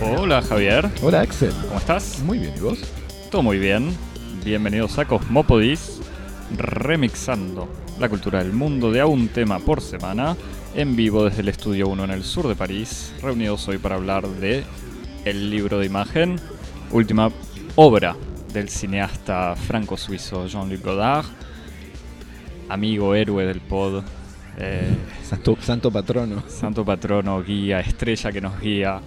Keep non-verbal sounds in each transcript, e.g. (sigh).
Hola Javier, Hola Axel. ¿cómo estás? Muy bien, ¿y vos? Todo muy bien. Bienvenidos a Cosmopodis, remixando la cultura del mundo de a un tema por semana, en vivo desde el Estudio 1 en el sur de París, reunidos hoy para hablar de el libro de imagen, última obra del cineasta franco-suizo Jean-Luc Godard, amigo héroe del pod, eh, Santo, santo patrono. santo patrono, guía, estrella que nos guía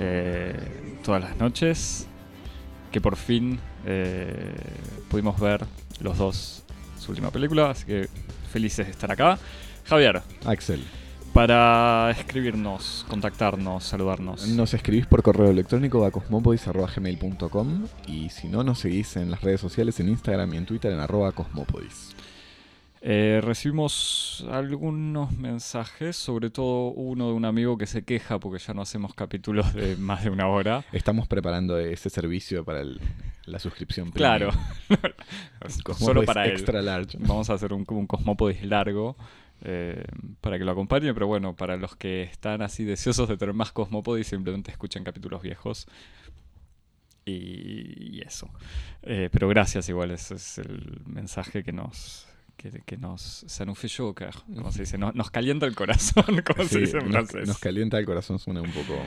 eh, todas las noches, que por fin eh, pudimos ver los dos su última película, así que felices de estar acá. Javier, Axel, para escribirnos, contactarnos, saludarnos. nos escribís por correo electrónico a cosmopodis.gmail.com y si no, nos seguís en las redes sociales, en Instagram y en Twitter en arroba cosmopodis. Eh, recibimos algunos mensajes, sobre todo uno de un amigo que se queja porque ya no hacemos capítulos de (laughs) más de una hora. Estamos preparando ese servicio para el- la suscripción Claro, (laughs) solo para él. Extra large. Vamos a hacer un, un Cosmopodis largo eh, para que lo acompañe, pero bueno, para los que están así deseosos de tener más Cosmopodis, simplemente escuchen capítulos viejos. Y, y eso. Eh, pero gracias igual, ese es el mensaje que nos... Que, que nos como se dice, nos, nos calienta el corazón, (laughs) como se dice en nos, francés. nos calienta el corazón, suena un poco,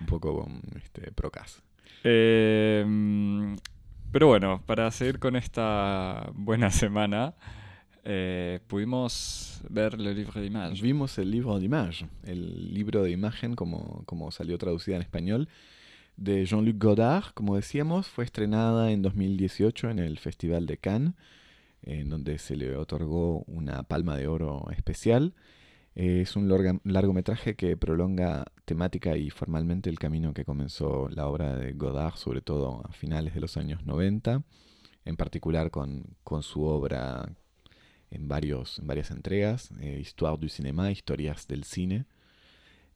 un poco este, procas. Eh, pero bueno, para seguir con esta buena (laughs) semana, eh, pudimos ver Le Livre d'Image. Vimos el libro d'image, el libro de imagen como, como salió traducida en español, de Jean-Luc Godard, como decíamos, fue estrenada en 2018 en el Festival de Cannes, en donde se le otorgó una palma de oro especial. Eh, es un largometraje que prolonga temática y formalmente el camino que comenzó la obra de Godard, sobre todo a finales de los años 90, en particular con, con su obra en, varios, en varias entregas, eh, Histoire du cinéma, Historias del cine,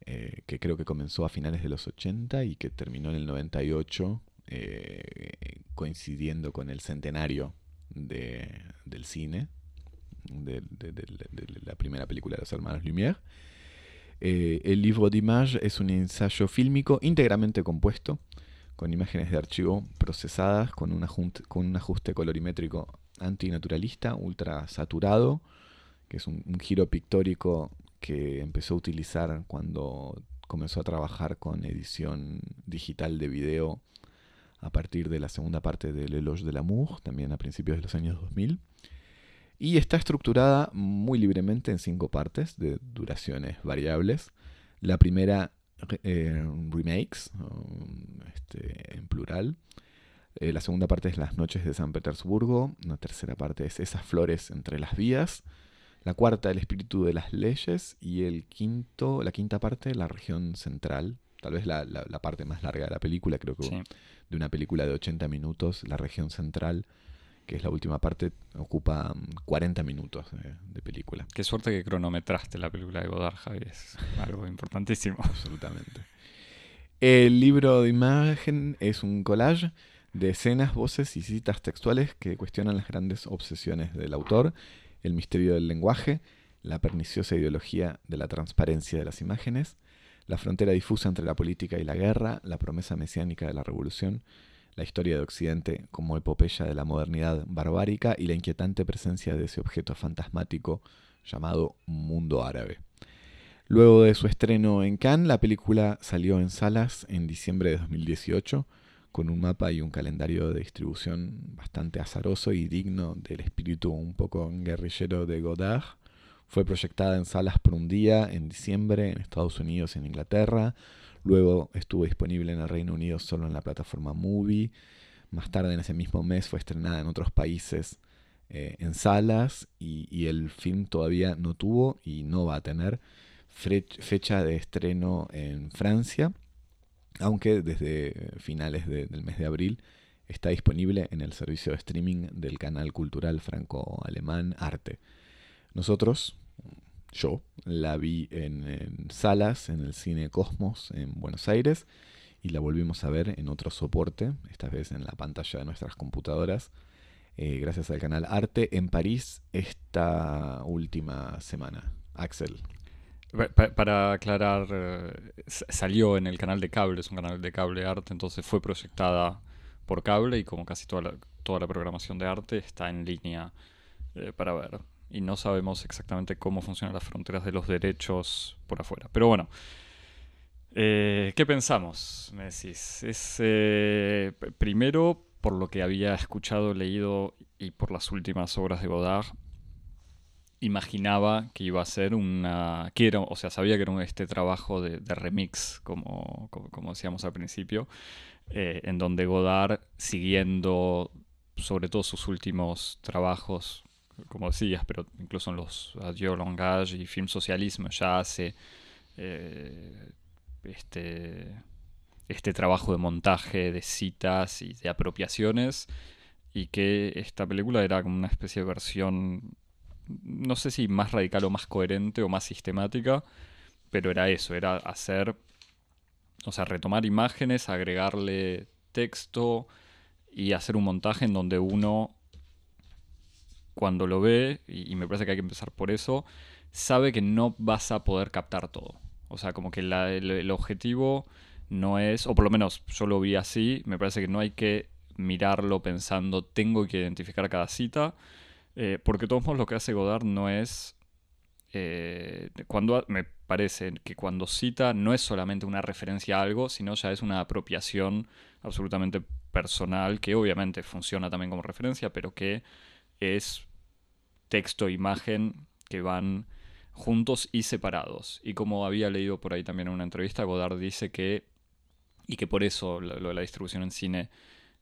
eh, que creo que comenzó a finales de los 80 y que terminó en el 98, eh, coincidiendo con el centenario de- del cine, de, la primera película de los hermanos Lumière. Eh, el libro d'image es un ensayo fílmico íntegramente compuesto, con imágenes de archivo procesadas con un ajuste colorimétrico antinaturalista, ultra saturado, que es un, giro pictórico que empezó a utilizar cuando comenzó a trabajar con edición digital de video a partir de la segunda parte del Eloge de l'amour, también a principios de los años 2000. Y está estructurada muy libremente en cinco partes de duraciones variables. La primera, eh, remakes, um, este, en plural. Eh, la segunda parte es Las noches de San Petersburgo. La tercera parte es Esas flores entre las vías. La cuarta, El espíritu de las leyes. Y el quinto, la quinta parte, La región central. Tal vez la, la- la parte más larga de la película, creo que Sí. de una película de 80 minutos, La región central, que es la última parte, ocupa mm, 40 minutos de, de película. Qué suerte que cronometraste la película de Godard, Javi, es algo importantísimo. (laughs) Absolutamente. El libro de imagen es un collage de escenas, voces y citas textuales que cuestionan las grandes obsesiones del autor, el misterio del lenguaje, la perniciosa ideología de la transparencia de las imágenes, la frontera difusa entre la política y la guerra, la promesa mesiánica de la revolución, la historia de Occidente como epopeya de la modernidad barbárica y la inquietante presencia de ese objeto fantasmático llamado mundo árabe. Luego de su estreno en Cannes, la película salió en salas en diciembre de 2018 con un mapa y un calendario de distribución bastante azaroso y digno del espíritu un poco guerrillero de Godard. Fue proyectada en salas por un día en diciembre en Estados Unidos y en Inglaterra. Luego estuvo disponible en el Reino Unido solo en la plataforma Movie. Más tarde en ese mismo mes fue estrenada en otros países eh, en salas y, y el film todavía no tuvo y no va a tener fecha de estreno en Francia, aunque desde finales de- del mes de abril está disponible en el servicio de streaming del canal cultural franco-alemán Arte. Nosotros, yo, la vi en, en salas en el cine Cosmos en Buenos Aires y la volvimos a ver en otro soporte, esta vez en la pantalla de nuestras computadoras, eh, gracias al canal Arte en París esta última semana. Axel. Para aclarar, eh, salió en el canal de cable, es un canal de cable Arte, entonces fue proyectada por cable y como casi toda la, toda la programación de arte está en línea eh, para ver. Y no sabemos exactamente cómo funcionan las fronteras de los derechos por afuera. Pero bueno, eh, ¿Qué pensamos? Me decís. Es, primero, por lo que había escuchado, leído y por las últimas obras de Godard, imaginaba que iba a ser una. quiero o sea, sabía que era este trabajo de, remix, como, como, decíamos al principio, eh, en donde Godard, siguiendo sobre todo sus últimos trabajos, como decías, pero incluso en los Adieu Langage y Film Socialismo, ya hace este, este trabajo de montaje, de citas y de apropiaciones, y que esta película era como una especie de versión, no sé si más radical o más coherente o más sistemática, pero era eso, era hacer, o sea, retomar imágenes, agregarle texto y hacer un montaje en donde uno, cuando lo ve, y, me parece que hay que empezar por eso, sabe que no vas a poder captar todo. O sea, como que el, objetivo no es, o por lo menos yo lo vi así, me parece que no hay que mirarlo pensando tengo que identificar cada cita, eh, porque todos modos lo que hace Godard no es... Eh, cuando me parece que cuando cita no es solamente una referencia a algo, sino ya es una apropiación absolutamente personal, que obviamente funciona también como referencia, pero que es texto, imagen que van juntos y separados. Y como había leído por ahí también en una entrevista, Godard dice que, y que por eso lo, de la distribución en cine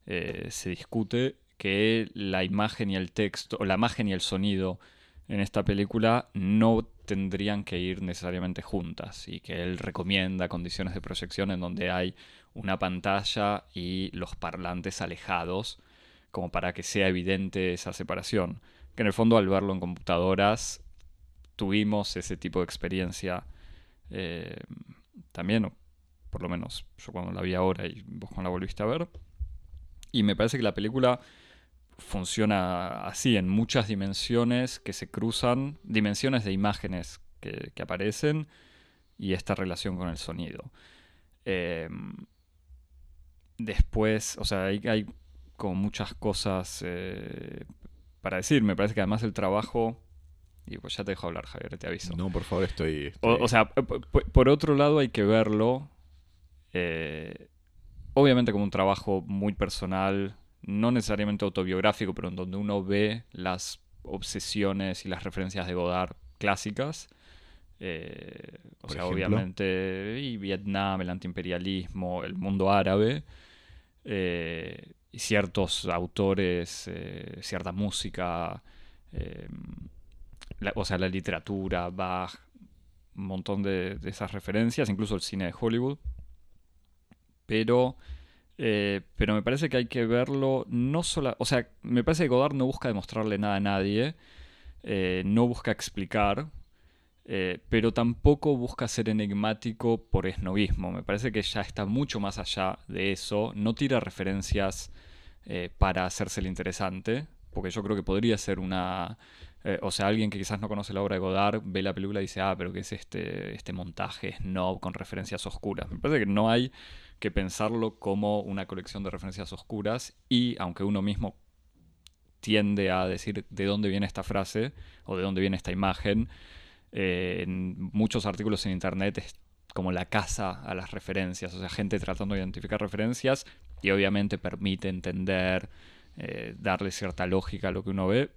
eh, se discute, que la imagen y el texto, o la imagen y el sonido en esta película no tendrían que ir necesariamente juntas y que él recomienda condiciones de proyección en donde hay una pantalla y los parlantes alejados como para que sea evidente esa separación. Que en el fondo al verlo en computadoras tuvimos ese tipo de experiencia eh, también, por lo menos yo cuando la vi ahora y vos cuando la volviste a ver. Y me parece que la película funciona así, en muchas dimensiones que se cruzan, dimensiones de imágenes que, aparecen y esta relación con el sonido. Eh, después, o sea, hay, como muchas cosas eh, para decir. Me parece que además el trabajo y pues ya te dejo hablar, Javier, te aviso. No, por favor, estoy. O, sea, por otro lado, hay que verlo. Eh, obviamente, como un trabajo muy personal, no necesariamente autobiográfico, pero en donde uno ve las obsesiones y las referencias de Godard clásicas. Eh, o sea, obviamente, y Vietnam, el antiimperialismo, el mundo árabe. Eh, y ciertos autores, cierta música o sea, la literatura, Bach, un montón de, esas referencias, incluso el cine de Hollywood. Pero, eh, pero me parece que hay que verlo no solo... O sea, me parece que Godard no busca demostrarle nada a nadie, eh, no busca explicar, eh, pero tampoco busca ser enigmático por esnovismo. Me parece que ya está mucho más allá de eso, no tira referencias para hacerse el interesante, porque yo creo que podría ser una o sea, alguien que quizás no conoce la obra de Godard ve la película y dice, ah, pero ¿qué es este, este montaje snob con referencias oscuras? Me parece que no hay que pensarlo como una colección de referencias oscuras y aunque uno mismo tiende a decir de dónde viene esta frase o de dónde viene esta imagen, eh, en muchos artículos en internet es como la casa a las referencias, o sea, gente tratando de identificar referencias y obviamente permite entender, eh, darle cierta lógica a lo que uno ve,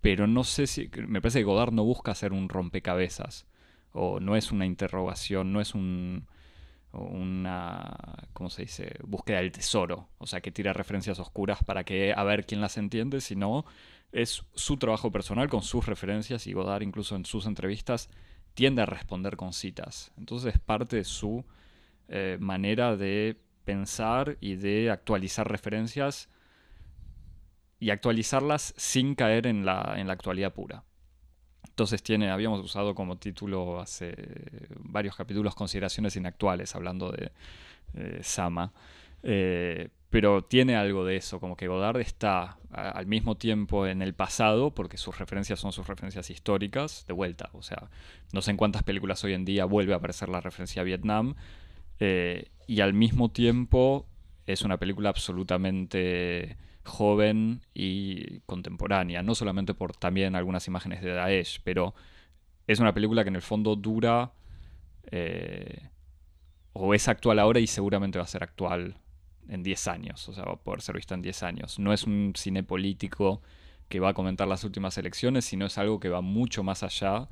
pero no sé si. Me parece que Godard no busca hacer un rompecabezas. O no es una interrogación, no es un. Una. ¿Cómo se dice? Búsqueda del tesoro. O sea, que tira referencias oscuras para que a ver quién las entiende, sino es su trabajo personal con sus referencias y Godard, incluso en sus entrevistas, tiende a responder con citas. Entonces es parte de su eh, manera de pensar y de actualizar referencias y actualizarlas sin caer en la, en la actualidad pura. Entonces tiene, habíamos usado como título hace varios capítulos consideraciones inactuales, hablando de Sama. Eh, pero tiene algo de eso, como que Godard está al mismo tiempo en el pasado, porque sus referencias son sus referencias históricas, de vuelta. O sea, no sé en cuántas películas hoy en día vuelve a aparecer la referencia a Vietnam, eh, y al mismo tiempo es una película absolutamente joven y contemporánea, no solamente por también algunas imágenes de Daesh, pero es una película que en el fondo dura eh, o es actual ahora y seguramente va a ser actual en 10 años, o sea, va a poder ser vista en 10 años. No es un cine político que va a comentar las últimas elecciones, sino es algo que va mucho más allá,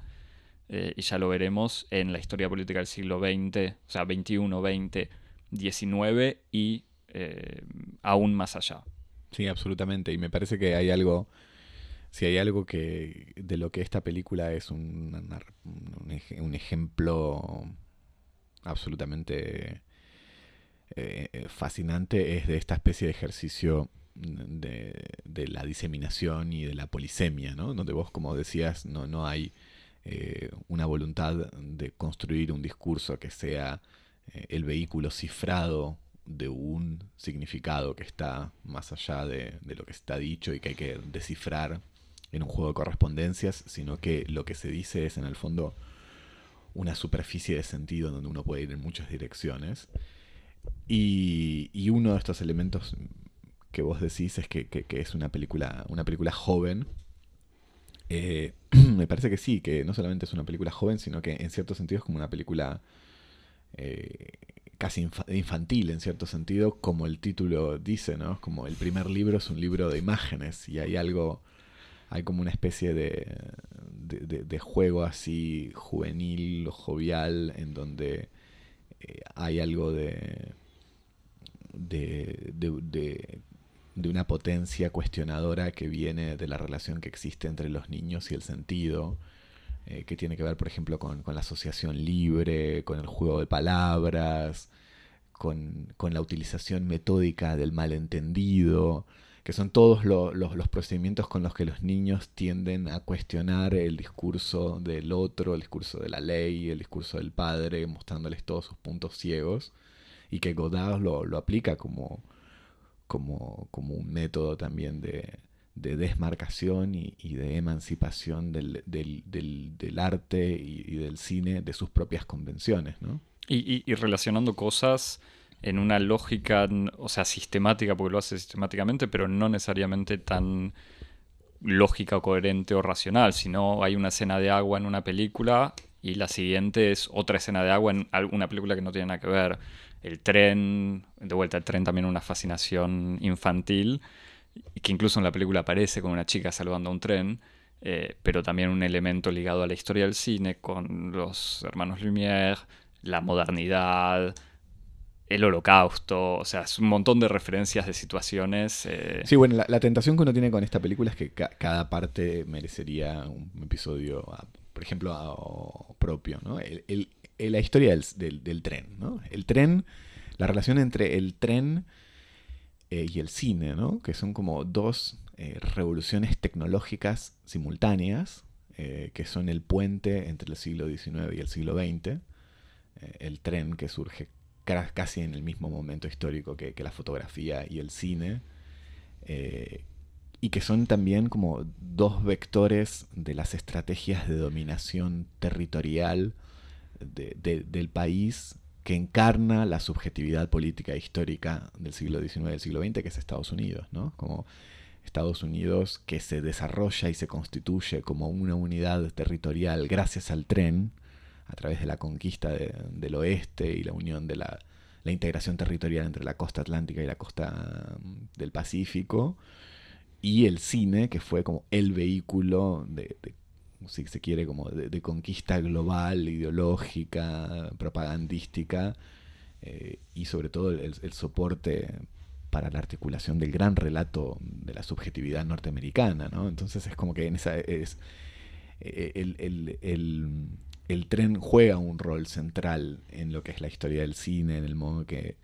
eh, y ya lo veremos en la historia política del siglo XX, o sea, XXI, XX, XIX y eh, aún más allá. Sí, absolutamente. Y me parece que hay algo, si hay algo que de lo que esta película es un, un ejemplo absolutamente eh, eh, fascinante es de esta especie de ejercicio de, la diseminación y de la polisemia, ¿no? donde vos, como decías, no, no hay eh, una voluntad de construir un discurso que sea el vehículo cifrado de un significado que está más allá de, de, lo que está dicho y que hay que descifrar en un juego de correspondencias, sino que lo que se dice es en el fondo una superficie de sentido donde uno puede ir en muchas direcciones. Y, uno de estos elementos que vos decís es que, es una película, una película joven. Eh, (clears throat) me parece que sí, que no solamente es una película joven, sino que en cierto sentido es como una película eh, casi infantil, en cierto sentido, como el título dice, ¿no? Como el primer libro es un libro de imágenes y hay algo, hay como una especie de, de juego así juvenil o jovial en donde eh, hay algo de de, de, una potencia cuestionadora que viene de la relación que existe entre los niños y el sentido, eh, que tiene que ver, por ejemplo, con, la asociación libre, con el juego de palabras, con, la utilización metódica del malentendido, que son todos los procedimientos con los que los niños tienden a cuestionar el discurso del otro, el discurso de la ley, el discurso del padre, mostrándoles todos sus puntos ciegos y que Godard lo, lo aplica como, como, como, un método también de, de desmarcación y, de emancipación del, arte y, del cine de sus propias convenciones, ¿no? Y, y, relacionando cosas en una lógica, o sea, sistemática, porque lo hace sistemáticamente, pero no necesariamente tan lógica coherente o racional, sino hay una escena de agua en una película y la siguiente es otra escena de agua en una película que no tiene nada que ver el tren, de vuelta el tren también una fascinación infantil, que incluso en la película aparece con una chica saludando a un tren, eh, pero también un elemento ligado a la historia del cine con los hermanos Lumière, la modernidad, el holocausto, o sea, es un montón de referencias de situaciones. Eh. Sí, bueno, la, tentación que uno tiene con esta película es que cada parte merecería un episodio, por ejemplo, propio, ¿no? el, eh, la historia del, tren, ¿no? El tren, la relación entre el tren eh, y el cine, ¿no? Que son como dos eh, revoluciones tecnológicas simultáneas, que son el puente entre el siglo XIX y el siglo XX. el tren que surge casi en el mismo momento histórico que la fotografía y el cine. y que son también como dos vectores de las estrategias de dominación territorial del país que encarna la subjetividad política e histórica del siglo XIX y del siglo XX, que es Estados Unidos, ¿no? Como Estados Unidos que se desarrolla y se constituye como una unidad territorial gracias al tren, a través de la conquista del oeste y la unión de la, integración territorial entre la costa atlántica y la costa mm, del Pacífico, y el cine, que fue como el vehículo de si se quiere, como de, conquista global, ideológica, propagandística, eh, y sobre todo el, soporte para la articulación del gran relato de la subjetividad norteamericana, ¿no? Entonces es como que en esa es eh, el, tren juega un rol central en lo que es la historia del cine, en el modo que,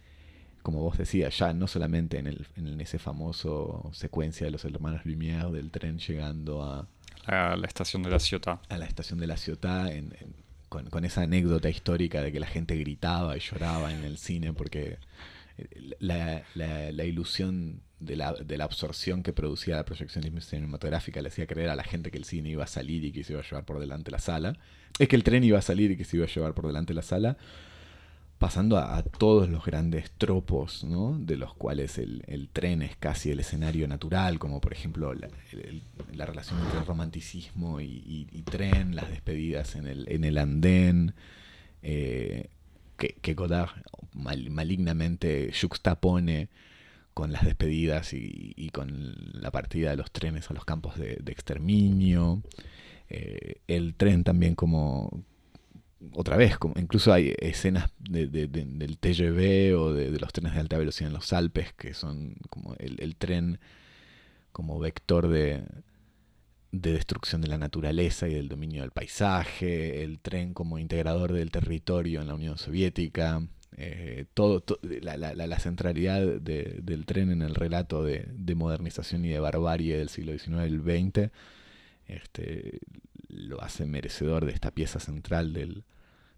como vos decías, ya no solamente en, el, en ese famoso secuencia de los hermanos Lumière del tren llegando a, a la estación de la ciudad. A la estación de la ciudad, con, con, esa anécdota histórica de que la gente gritaba y lloraba en el cine porque eh, la, la, ilusión de la, de la, absorción que producía la proyección cinematográfica le hacía creer a la gente que el cine iba a salir y que se iba a llevar por delante la sala. Es que el tren iba a salir y que se iba a llevar por delante la sala pasando a, todos los grandes tropos, ¿no? de los cuales el, tren es casi el escenario natural, como por ejemplo la, relación entre romanticismo y, tren, las despedidas en el, andén, eh, que, Godard malignamente juxtapone con las despedidas y, con la partida de los trenes a los campos de, exterminio. Eh, el tren también como, otra vez, como incluso hay escenas de, del TGV o de, los trenes de alta velocidad en los Alpes que son como el, tren como vector de, destrucción de la naturaleza y del dominio del paisaje, el tren como integrador del territorio en la Unión Soviética, eh, todo, la, centralidad del tren en el relato de, modernización y de barbarie del siglo XIX y XX, este, lo hace merecedor de esta pieza central del,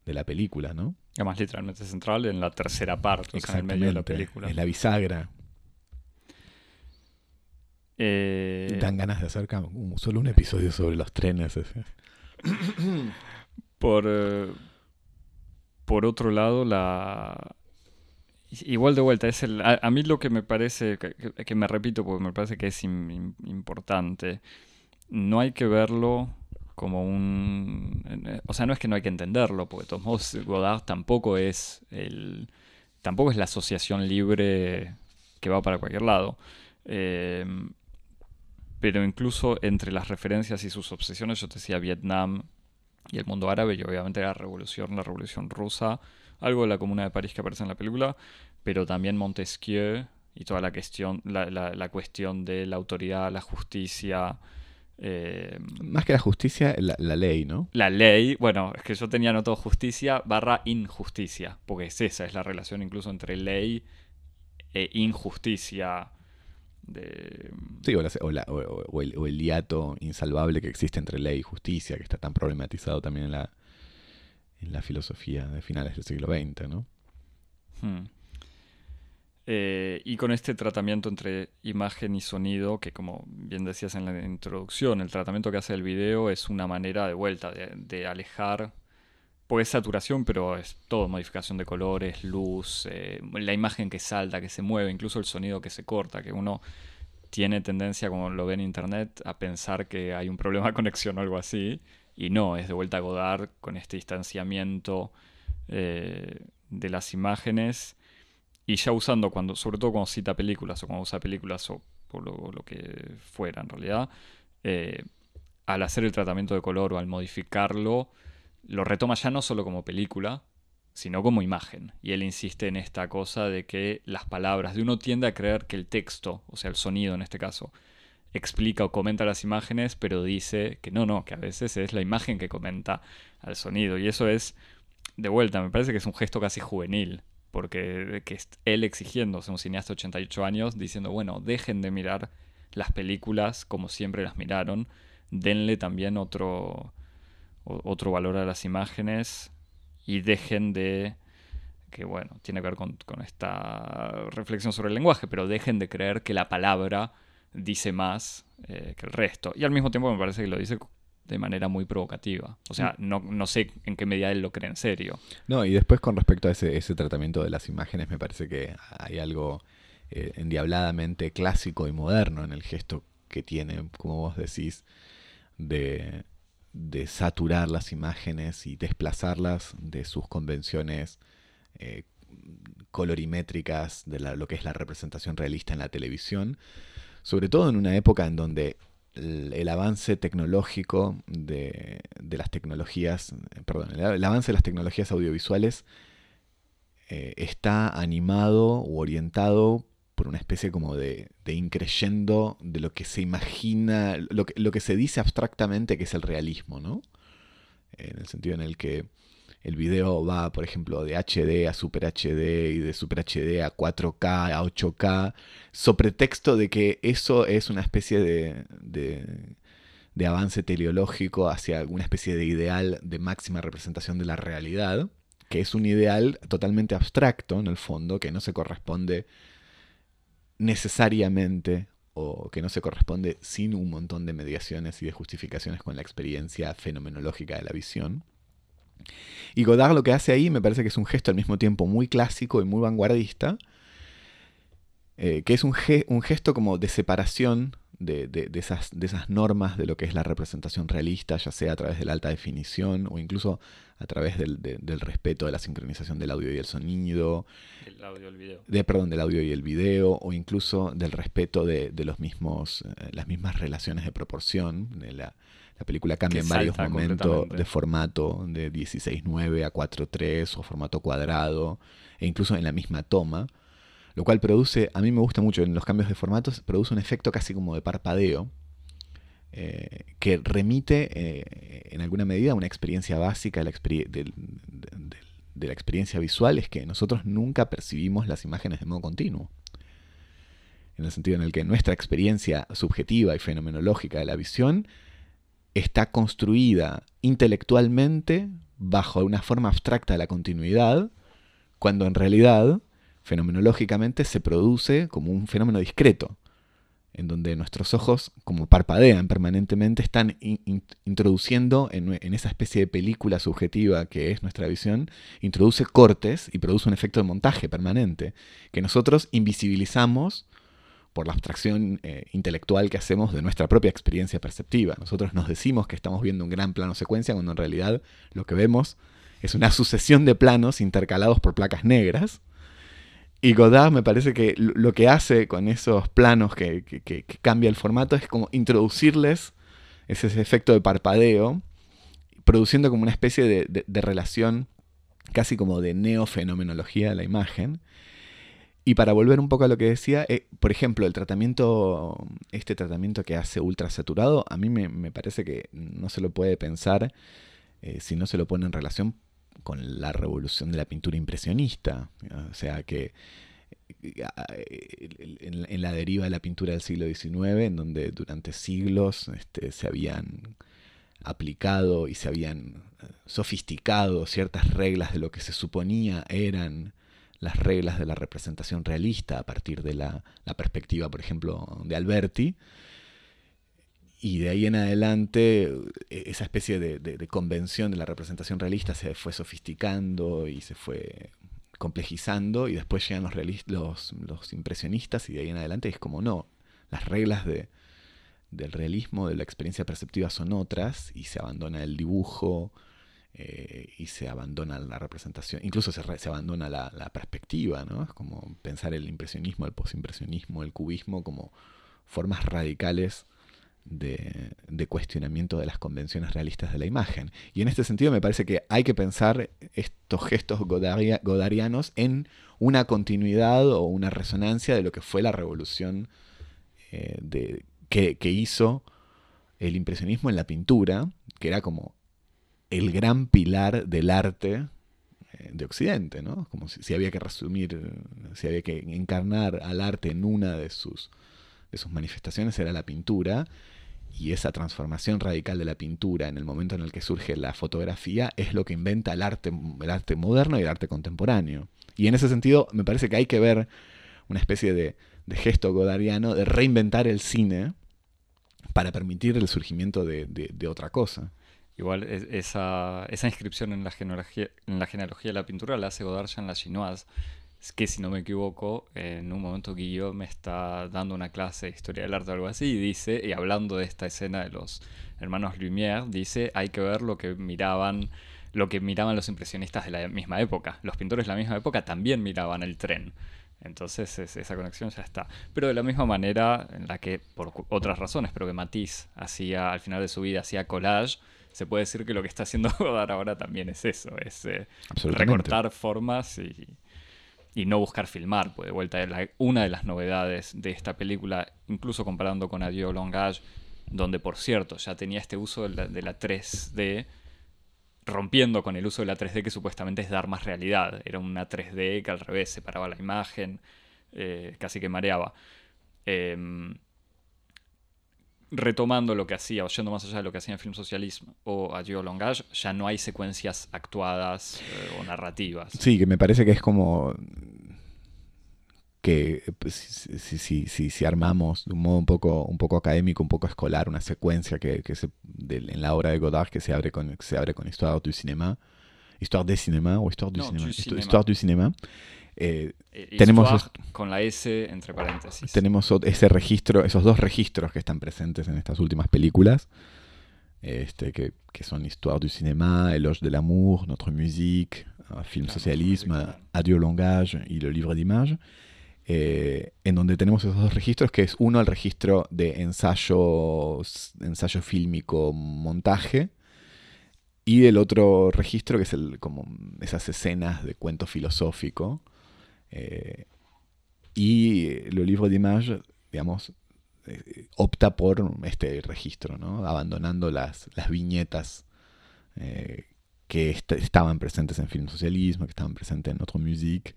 de la película, ¿no? Además, literalmente central en la tercera parte, en el medio de la película. Es la bisagra. Eh... Dan ganas de hacer solo un episodio sobre los trenes. por, eh, por otro lado, la... Igual de vuelta, es el, a, mí lo que me parece, que, me repito porque me parece que es importante, no hay que verlo como un... Eh, o sea, no es que no hay que entenderlo, porque de todos modos Godard tampoco es, el, tampoco es la asociación libre que va para cualquier lado. Eh, pero incluso entre las referencias y sus obsesiones, yo te decía Vietnam y el mundo árabe, y obviamente la revolución, la revolución rusa, algo de la Comuna de París que aparece en la película, pero también Montesquieu y toda la cuestión, la, la cuestión de la autoridad, la justicia, eh, Más que la justicia, la, ley, ¿no? La ley, bueno, es que yo tenía notado justicia barra injusticia, porque es esa, es la relación incluso entre ley e injusticia. De... Sí, o, el, o, hiato insalvable que existe entre ley y justicia, que está tan problematizado también en la, en la filosofía de finales del siglo XX, ¿no? Hmm. Eh, y con este tratamiento entre imagen y sonido, que como bien decías en la introducción, el tratamiento que hace el video es una manera de vuelta, de, alejar, pues saturación, pero es todo, modificación de colores, luz, eh, la imagen que salta, que se mueve, incluso el sonido que se corta, que uno tiene tendencia, como lo ve en internet, a pensar que hay un problema de conexión o algo así, y no, es de vuelta a Godard con este distanciamiento eh, de las imágenes y ya usando, cuando, sobre todo cuando cita películas o cuando usa películas o por lo, que fuera en realidad, eh, al hacer el tratamiento de color o al modificarlo, lo retoma ya no solo como película, sino como imagen. Y él insiste en esta cosa de que las palabras, de uno tiende a creer que el texto, o sea, el sonido en este caso, explica o comenta las imágenes, pero dice que no, no, que a veces es la imagen que comenta al sonido. Y eso es, de vuelta, me parece que es un gesto casi juvenil porque que él exigiéndose un cineasta de 88 años, diciendo, bueno, dejen de mirar las películas como siempre las miraron, denle también otro, otro valor a las imágenes y dejen de, que bueno, tiene que ver con, esta reflexión sobre el lenguaje, pero dejen de creer que la palabra dice más eh, que el resto. Y al mismo tiempo me parece que lo dice de manera muy provocativa. O sea, mm. no, no, sé en qué medida él lo cree en serio. No, y después con respecto a ese, ese tratamiento de las imágenes, me parece que hay algo eh, endiabladamente clásico y moderno en el gesto que tiene, como vos decís, de, de saturar las imágenes y desplazarlas de sus convenciones eh, colorimétricas de lo que es la representación realista en la televisión, sobre todo en una época en donde el, avance tecnológico de, las tecnologías, perdón, el, avance de las tecnologías audiovisuales eh, está animado u orientado por una especie como de, de increyendo de lo que se imagina, lo que, lo que se dice abstractamente que es el realismo, ¿no? En el sentido en el que el video va, por ejemplo, de HD a Super HD y de Super HD a 4K, a 8K, sobre texto de que eso es una especie de, de avance teleológico hacia alguna especie de ideal de máxima representación de la realidad, que es un ideal totalmente abstracto en el fondo, que no se corresponde necesariamente o que no se corresponde sin un montón de mediaciones y de justificaciones con la experiencia fenomenológica de la visión. Y Godard lo que hace ahí me parece que es un gesto al mismo tiempo muy clásico y muy vanguardista, eh, que es un, un, gesto como de separación de, esas, de esas normas de lo que es la representación realista, ya sea a través de la alta definición o incluso a través del, respeto de la sincronización del audio y el sonido. El audio y el video. De, perdón, del audio y el video, o incluso del respeto de, los mismos, eh, las mismas relaciones de proporción. La, la película cambia en varios momentos de formato de 16.9 a 4.3 o formato cuadrado, e incluso en la misma toma lo cual produce, a mí me gusta mucho en los cambios de formatos, produce un efecto casi como de parpadeo, eh, que remite eh, en alguna medida a una experiencia básica de la, experiencia visual, es que nosotros nunca percibimos las imágenes de modo continuo. En el sentido en el que nuestra experiencia subjetiva y fenomenológica de la visión está construida intelectualmente bajo una forma abstracta de la continuidad, cuando en realidad fenomenológicamente se produce como un fenómeno discreto, en donde nuestros ojos, como parpadean permanentemente, están introduciendo en, esa especie de película subjetiva que es nuestra visión, introduce cortes y produce un efecto de montaje permanente, que nosotros invisibilizamos por la abstracción eh, intelectual que hacemos de nuestra propia experiencia perceptiva. Nosotros nos decimos que estamos viendo un gran plano secuencia cuando en realidad lo que vemos es una sucesión de planos intercalados por placas negras, y Godard me parece que lo que hace con esos planos que, cambia el formato es como introducirles ese efecto de parpadeo, produciendo como una especie de, relación casi como de neofenomenología de la imagen. Y para volver un poco a lo que decía, eh, por ejemplo, el tratamiento, este tratamiento que hace ultrasaturado, a mí me, parece que no se lo puede pensar eh, si no se lo pone en relación con la revolución de la pintura impresionista. O sea que en, la deriva de la pintura del siglo XIX, en donde durante siglos este, se habían aplicado y se habían eh, sofisticado ciertas reglas de lo que se suponía eran las reglas de la representación realista a partir de la, perspectiva, por ejemplo, de Alberti. Y de ahí en adelante, e, esa especie de, convención de la representación realista se fue sofisticando y se fue complejizando, y después llegan los, los, impresionistas, y de ahí en adelante es como no, las reglas de, del realismo, de la experiencia perceptiva son otras, y se abandona el dibujo, eh, y se abandona la representación, incluso se, se abandona la, la, perspectiva, ¿no? Es como pensar el impresionismo, el posimpresionismo, el cubismo como formas radicales de, cuestionamiento de las convenciones realistas de la imagen. Y en este sentido me parece que hay que pensar estos gestos godarianos en una continuidad o una resonancia de lo que fue la revolución eh, de, que, hizo el impresionismo en la pintura, que era como el gran pilar del arte eh, de Occidente, ¿no? Como si, había que resumir, si había que encarnar al arte en una de sus, de sus manifestaciones, era la pintura y esa transformación radical de la pintura en el momento en el que surge la fotografía es lo que inventa el arte, el arte moderno y el arte contemporáneo. Y en ese sentido me parece que hay que ver una especie de, gesto godariano de reinventar el cine para permitir el surgimiento de, otra cosa. Igual esa, esa inscripción en la, genealogía, en la genealogía de la pintura la hace Godard ya en la Chinoise, es que si no me equivoco, en un momento Guillaume me está dando una clase de historia del arte o algo así y dice, y hablando de esta escena de los hermanos Lumière, dice, hay que ver lo que miraban lo que miraban los impresionistas de la misma época. Los pintores de la misma época también miraban el tren. Entonces esa conexión ya está. Pero de la misma manera en la que, por otras razones, pero que Matisse hacía al final de su vida, hacía collage, se puede decir que lo que está haciendo (laughs) Godard ahora también es eso, es eh, recortar formas y, y no buscar filmar, pues de vuelta una de las novedades de esta película, incluso comparando con Adieu Langage, donde por cierto ya tenía este uso de la, 3D, rompiendo con el uso de la 3D que supuestamente es dar más realidad. Era una 3D que al revés separaba la imagen, eh, casi que mareaba. Em, retomando lo que hacía, o yendo más allá de lo que hacía en Film Socialismo o a Gio Longage, ya no hay secuencias actuadas eh, o narrativas. Sí, que me parece que es como que pues, si, si, si, si, armamos de un modo un poco, un poco académico, un poco escolar, una secuencia que, que se, de, en la obra de Godard que se abre con, se abre con Histoire du cinéma, Histoire des cinéma o Histoire du No, cinéma, du cinéma. Histoire du cinéma. Eh, Tenemos con la S entre paréntesis. tenemos ese registro, esos dos registros que están presentes en estas últimas películas, este, que, que son Histoire du cinéma, Éloge de l'amour, Notre musique, uh, Film socialisme. Adieu langage y Le livre d'images, eh, en donde tenemos esos dos registros, que es uno el registro de ensayo, ensayo fílmico, montaje, y el otro registro que es el, como esas escenas de cuento filosófico. Eh, y Le Livre d'Image, digamos, eh, opta por este registro, ¿no? abandonando las, las viñetas eh, que est- estaban presentes en Film Socialismo, que estaban presentes en Notre Musique,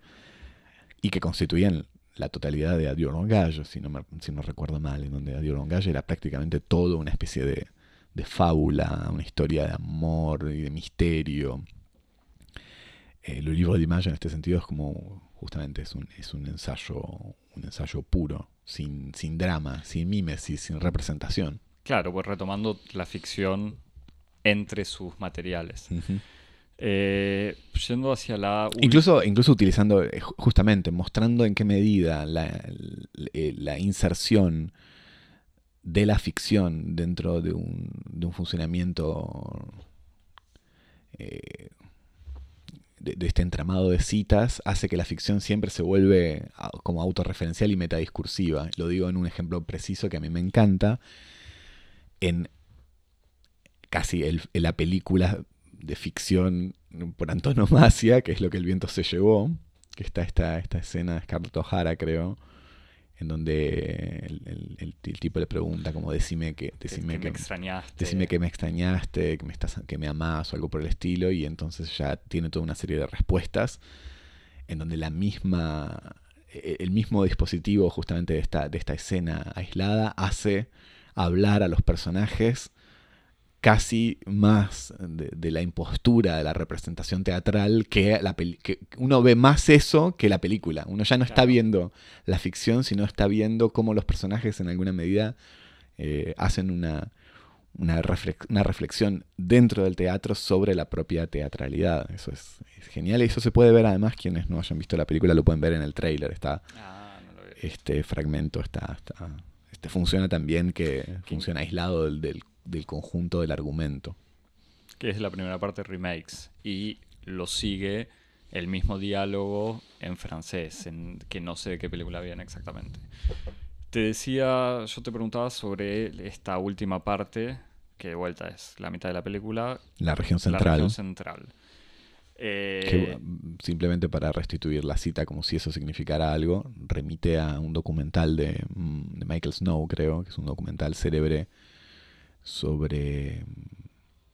y que constituían la totalidad de Adieu Langage, si no, me- si no recuerdo mal, en donde Adieu Langage era prácticamente todo una especie de, de fábula, una historia de amor y de misterio. Eh, libro de Image en este sentido es como justamente es un, es un ensayo un ensayo puro, sin, sin drama, sin mímesis, sin representación. Claro, pues retomando la ficción entre sus materiales. Eh, yendo hacia la... Incluso, incluso utilizando, eh, ju- justamente, mostrando en qué medida la, eh, la inserción de la ficción dentro de un, de un funcionamiento eh, de, este entramado de citas hace que la ficción siempre se vuelve a- como autorreferencial y metadiscursiva. Lo digo en un ejemplo preciso que a mí me encanta. En casi el- en la película de ficción por antonomasia, que es lo que el viento se llevó, que está esta, esta escena de Scarlett O'Hara, creo, en donde el, el- el- el tipo le pregunta como decime que, decime que que, me extrañaste. decime que me extrañaste, que me estás, que me amás o algo por el estilo, y entonces ya tiene toda una serie de respuestas en donde la misma e- el mismo dispositivo justamente de esta, de esta escena aislada hace hablar a los personajes casi más de, de la impostura de la representación teatral que la que uno ve más eso que la película. Uno ya no está viendo la ficción, sino está viendo cómo los personajes en alguna medida eh, hacen una, una, reflex- una reflexión dentro del teatro sobre la propia teatralidad. Eso es, es genial y eso se puede ver además, quienes no hayan visto la película lo pueden ver en el tráiler. Está Ah, no este fragmento, está, está- este funciona también que funciona aislado del, del- del conjunto del argumento. que es la primera parte de remakes y lo sigue el mismo diálogo en francés, en, que no sé de qué película viene exactamente. Te decía, yo te preguntaba sobre esta última parte, que de vuelta es la mitad de la película, La región la central. región central. Eh, que mm, simplemente para restituir la cita como si eso significara algo, remite a un documental de, mm, de Michael Snow, creo, que es un documental célebre sobre,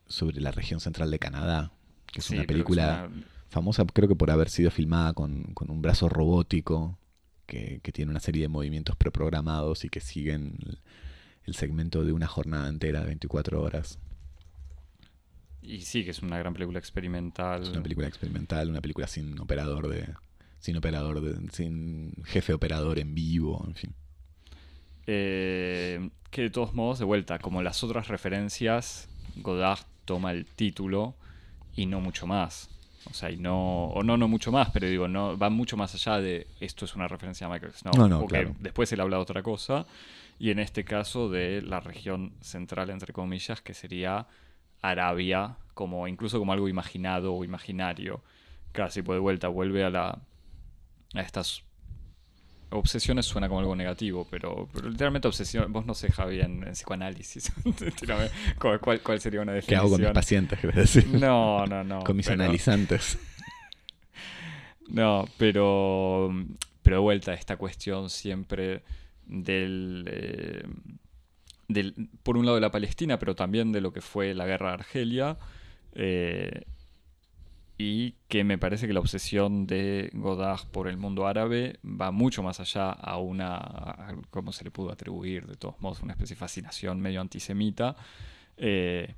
sobre la región central de Canadá, que es sí, una película una- famosa creo que por haber sido filmada con, con un brazo robótico que, que tiene una serie de movimientos preprogramados y que siguen el, el segmento de una jornada entera de 24 horas. y sí, que es una gran película experimental. Es una película experimental, una película sin operador de. sin operador de. sin jefe operador en vivo, en fin. Eh, que de todos modos, de vuelta, como las otras referencias, Godard toma el título y no mucho más. O sea, y no, o no, no mucho más, pero digo, no va mucho más allá de esto es una referencia a Michael Snow. No, no, porque claro. después él habla de otra cosa. Y en este caso de la región central, entre comillas, que sería Arabia, como incluso como algo imaginado o imaginario. Casi pues de vuelta, vuelve a la a estas obsesiones suena como algo negativo, pero, pero literalmente obsesión, vos no sé, Javi, en, en psicoanálisis, (laughs) ¿cuál, cuál, cuál sería una ¿Qué definición? hago con mis pacientes, decir? No, no, no. con mis pero- analizantes. (laughs) No, pero, pero de vuelta, esta cuestión siempre del, eh, del, por un lado de la Palestina, pero también de lo que fue la guerra de Argelia, eh, y que me parece que la obsesión de Godard por el mundo árabe va mucho más allá a una, ¿cómo se le pudo atribuir? De todos modos, una especie de fascinación medio antisemita, eh,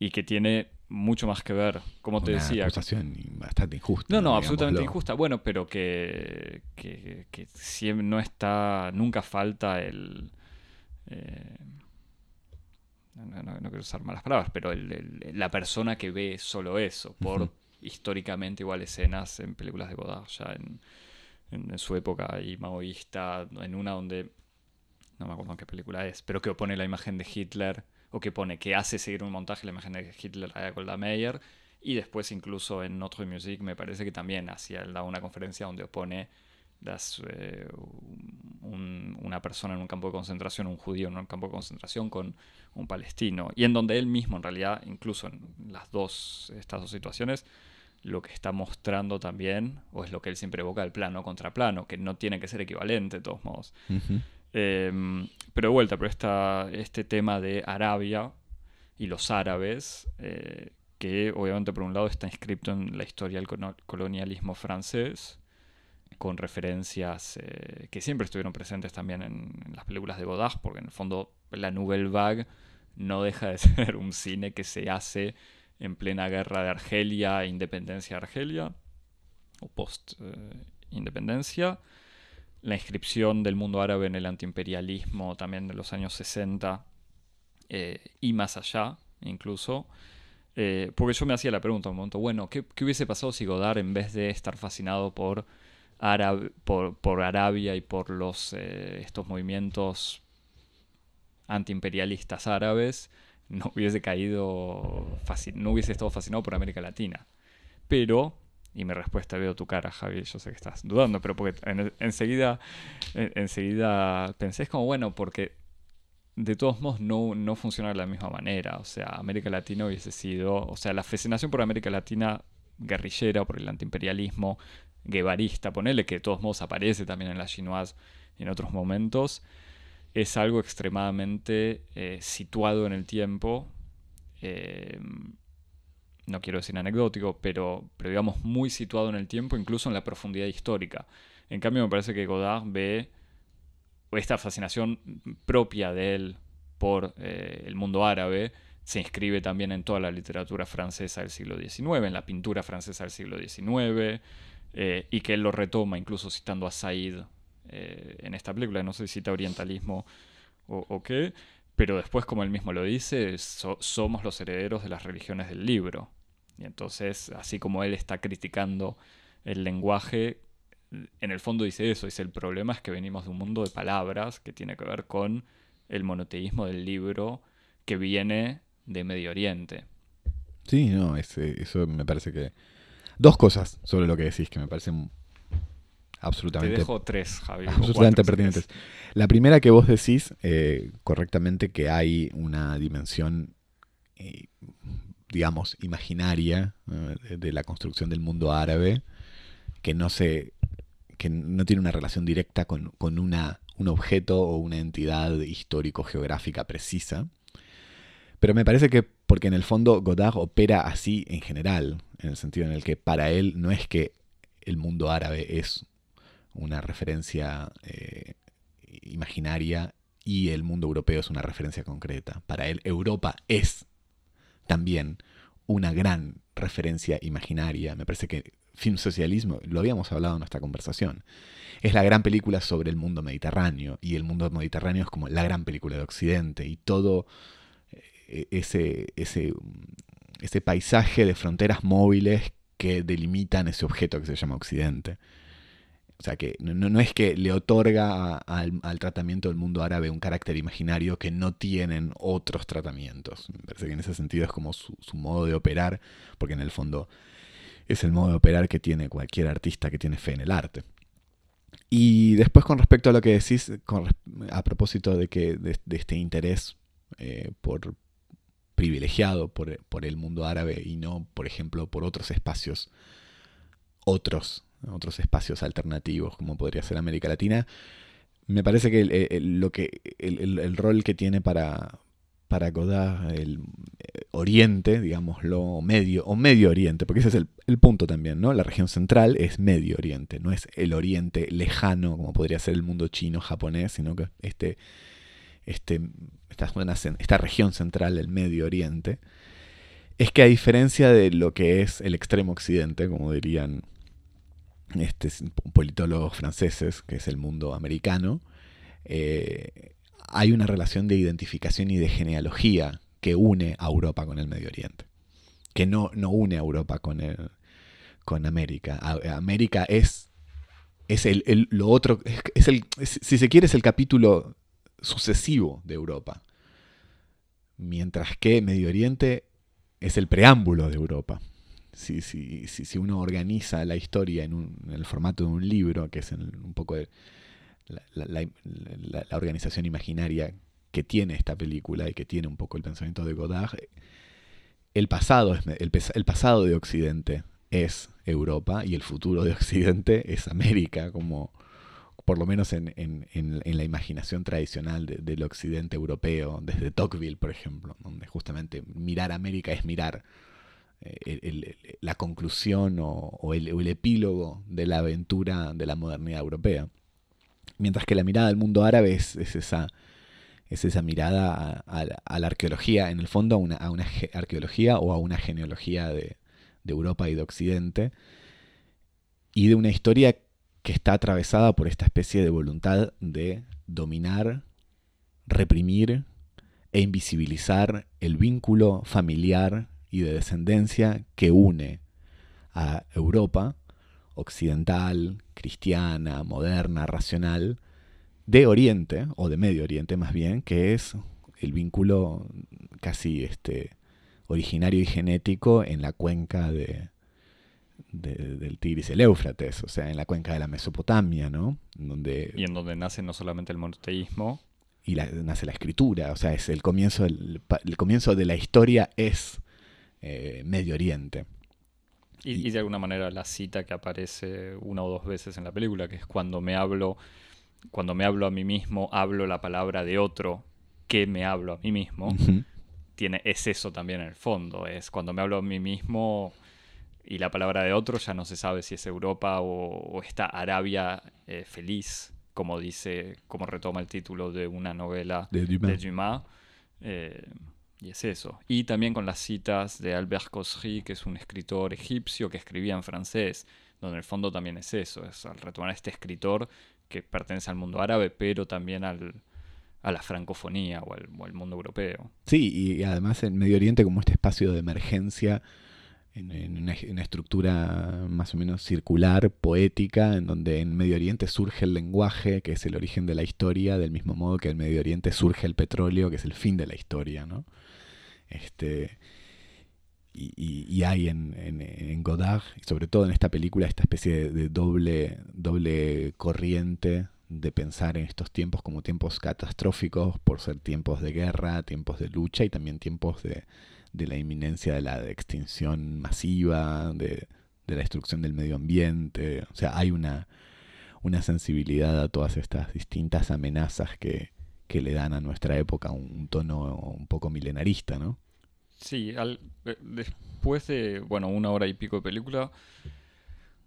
y que tiene mucho más que ver, como te decía. Una acusación bastante injusta. No, no, absolutamente injusta. Bueno, pero que, que, siempre no está, nunca falta el... Eh, no, quiero usar malas palabras, pero la persona que ve solo eso, por históricamente igual escenas en películas de Godard, ya en, su época y maoísta, en una donde, no me acuerdo en qué película es, pero que opone la imagen de Hitler, o que pone que hace seguir un montaje la imagen de Hitler a Golda Meir, y después incluso en Notre Music me parece que también hacía una conferencia donde opone eh, una persona en un campo de concentración, un judío en un campo de concentración con un palestino. Y en donde él mismo, en realidad, incluso en las dos, estas dos situaciones, lo que está mostrando también, o es lo que él siempre evoca, el plano contra plano, que no tiene que ser equivalente de todos modos. Em, pero de vuelta, pero esta, este tema de Arabia y los árabes, eh, que obviamente por un lado está inscrito en la historia del colonialismo francés, con referencias eh, que siempre estuvieron presentes también en, las películas de Godard, porque en el fondo la Nouvelle Vague no deja de (laughs) ser un cine que se hace en plena guerra de Argelia, independencia de Argelia, o post-independencia. la inscripción del mundo árabe en el antiimperialismo también de los años 60 eh, y más allá, incluso. Eh, porque yo me hacía la pregunta un momento, bueno, ¿qué, ¿qué, hubiese pasado si Godard, en vez de estar fascinado por por, Arabia y por los, eh, estos movimientos antiimperialistas árabes, no hubiese caído, no hubiese estado fascinado por América Latina. Pero, y mi respuesta veo tu cara, Javi, yo sé que estás dudando, pero porque enseguida, enseguida pensé, es como, bueno, porque de todos modos no, no funciona de la misma manera. O sea, América Latina hubiese sido, o sea, la fascinación por América Latina guerrillera, por el antiimperialismo, guevarista, ponele que de todos modos aparece también en la chinoise en otros momentos, es algo extremadamente eh, situado en el tiempo. Eh, no quiero decir anecdótico, pero, pero digamos muy situado en el tiempo, incluso en la profundidad histórica. En cambio, me parece que Godard ve esta fascinación propia de él por eh, el mundo árabe, se inscribe también en toda la literatura francesa del siglo XIX, en la pintura francesa del siglo XIX, eh, y que él lo retoma incluso citando a Said eh, en esta película, no sé si cita orientalismo o, qué, pero después, como él mismo lo dice, somos los herederos de las religiones del libro. Y entonces, así como él está criticando el lenguaje, en el fondo dice eso, dice el problema es que venimos de un mundo de palabras que tiene que ver con el monoteísmo del libro que viene de Medio Oriente. Sí, no, eso me parece que Dos cosas sobre lo que decís que me parecen absolutamente. Te dejo tres, Javi. Absolutamente pertinentes. La primera que vos decís eh, correctamente que hay una dimensión, eh, digamos, imaginaria de, la construcción del mundo árabe que no se que no tiene una relación directa con, con una, un objeto o una entidad histórico-geográfica precisa. Pero me parece que porque en el fondo Godard opera así en general, en el sentido en el que para él no es que el mundo árabe es una referencia eh, imaginaria y el mundo europeo es una referencia concreta. Para él Europa es también una gran referencia imaginaria. Me parece que Film Socialismo, lo habíamos hablado en nuestra conversación, es la gran película sobre el mundo mediterráneo y el mundo mediterráneo es como la gran película de Occidente y todo eh, ese, ese ese paisaje de fronteras móviles que delimitan ese objeto que se llama Occidente. O sea que no, es que le otorga al, tratamiento del mundo árabe un carácter imaginario que no tienen otros tratamientos. Me parece que en ese sentido es como su, modo de operar, porque en el fondo es el modo de operar que tiene cualquier artista que tiene fe en el arte. Y después con respecto a lo que decís, a propósito de, que, de, este interés eh, por, privilegiado por, el mundo árabe y no, por ejemplo, por otros espacios, otros, otros espacios alternativos, como podría ser América Latina, me parece que el, lo que el, rol que tiene para, para Godard, Oriente, digámoslo, medio, o Medio Oriente, porque ese es el, punto también, ¿no? La región central es Medio Oriente, no es el Oriente lejano, como podría ser el mundo chino, japonés, sino que este, este, esta, esta región central, el Medio Oriente, es que a diferencia de lo que es el extremo occidente, como dirían este, politólogos franceses, que es el mundo americano, eh, hay una relación de identificación y de genealogía que une a Europa con el Medio Oriente, que no, no une a Europa con, el, con América. América es, es el, lo otro, es, el, si se quiere, es el capítulo sucesivo de Europa, mientras que Medio Oriente es el preámbulo de Europa. Si, si, si, uno organiza la historia en, el formato de un libro, que es un poco la, organización imaginaria que tiene esta película y que tiene un poco el pensamiento de Godard, el pasado, es, el, pasado de Occidente es Europa y el futuro de Occidente es América, como por lo menos en, la imaginación tradicional del occidente europeo, desde Tocqueville, por ejemplo, donde justamente mirar América es mirar eh, la conclusión o, el, epílogo de la aventura de la modernidad europea. Mientras que la mirada del mundo árabe es, esa, es esa mirada a, la arqueología, en el fondo a una, arqueología o a una genealogía de, Europa y de Occidente, y de una historia que está atravesada por esta especie de voluntad de dominar, reprimir e invisibilizar el vínculo familiar y de descendencia que une a Europa occidental, cristiana, moderna, racional, de Oriente, o de Medio Oriente más bien, que es el vínculo casi este, originario y genético en la cuenca de, del Tigris y el Éufrates, o sea, en la cuenca de la Mesopotamia, ¿no? Donde, y en donde nace no solamente el monoteísmo. Y nace la escritura, o sea, es el comienzo, el, comienzo de la historia es eh, Medio Oriente. Y, de alguna manera la cita que aparece una o dos veces en la película, que es cuando me hablo, cuando me hablo a mí mismo, hablo la palabra de otro que me hablo a mí mismo. Tiene, es eso también en el fondo. Es cuando me hablo a mí mismo y la palabra de otro ya no se sabe si es Europa o, esta Arabia eh, feliz, como dice, como retoma el título de una novela de Dumas. Eh, y es eso. Y también con las citas de Albert Cosry, que es un escritor egipcio que escribía en francés, donde en el fondo también es eso, es al retomar a este escritor que pertenece al mundo árabe, pero también al, a la francofonía o al, mundo europeo. Sí, y además en Medio Oriente como este espacio de emergencia en, una, estructura más o menos circular, poética, en donde en Medio Oriente surge el lenguaje, que es el origen de la historia, del mismo modo que en Medio Oriente surge el petróleo, que es el fin de la historia, ¿no? Este, y, hay en, Godard, y sobre todo en esta película, esta especie de, doble, doble corriente de pensar en estos tiempos como tiempos catastróficos por ser tiempos de guerra, tiempos de lucha y también tiempos de, la inminencia de la extinción masiva, de, la destrucción del medio ambiente. O sea, hay una, una sensibilidad a todas estas distintas amenazas que, que le dan a nuestra época un, tono un poco milenarista, ¿no? Sí, después de, bueno, una hora y pico de película,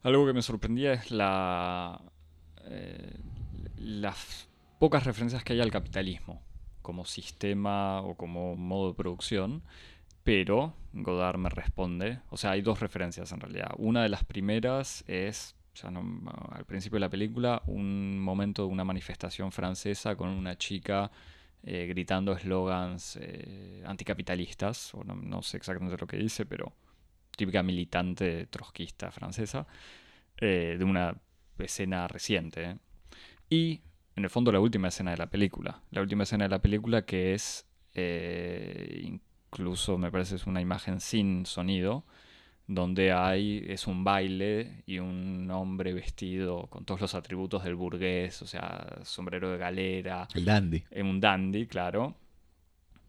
algo que me sorprendía es la, eh, las pocas referencias que hay al capitalismo como sistema o como modo de producción, pero Godard me responde, o sea, hay dos referencias en realidad. Una de las primeras es ya al principio de la película, un momento de una manifestación francesa con una chica eh, gritando eslogans eh, anticapitalistas, o no, sé exactamente lo que dice, pero típica militante trotskista francesa, eh, de una escena reciente. Y en el fondo la última escena de la película, la última escena de la película que es, incluso me parece es una imagen sin sonido, donde hay, es un baile y un hombre vestido con todos los atributos del burgués, o sea, sombrero de galera. El dandy. Un dandy, claro.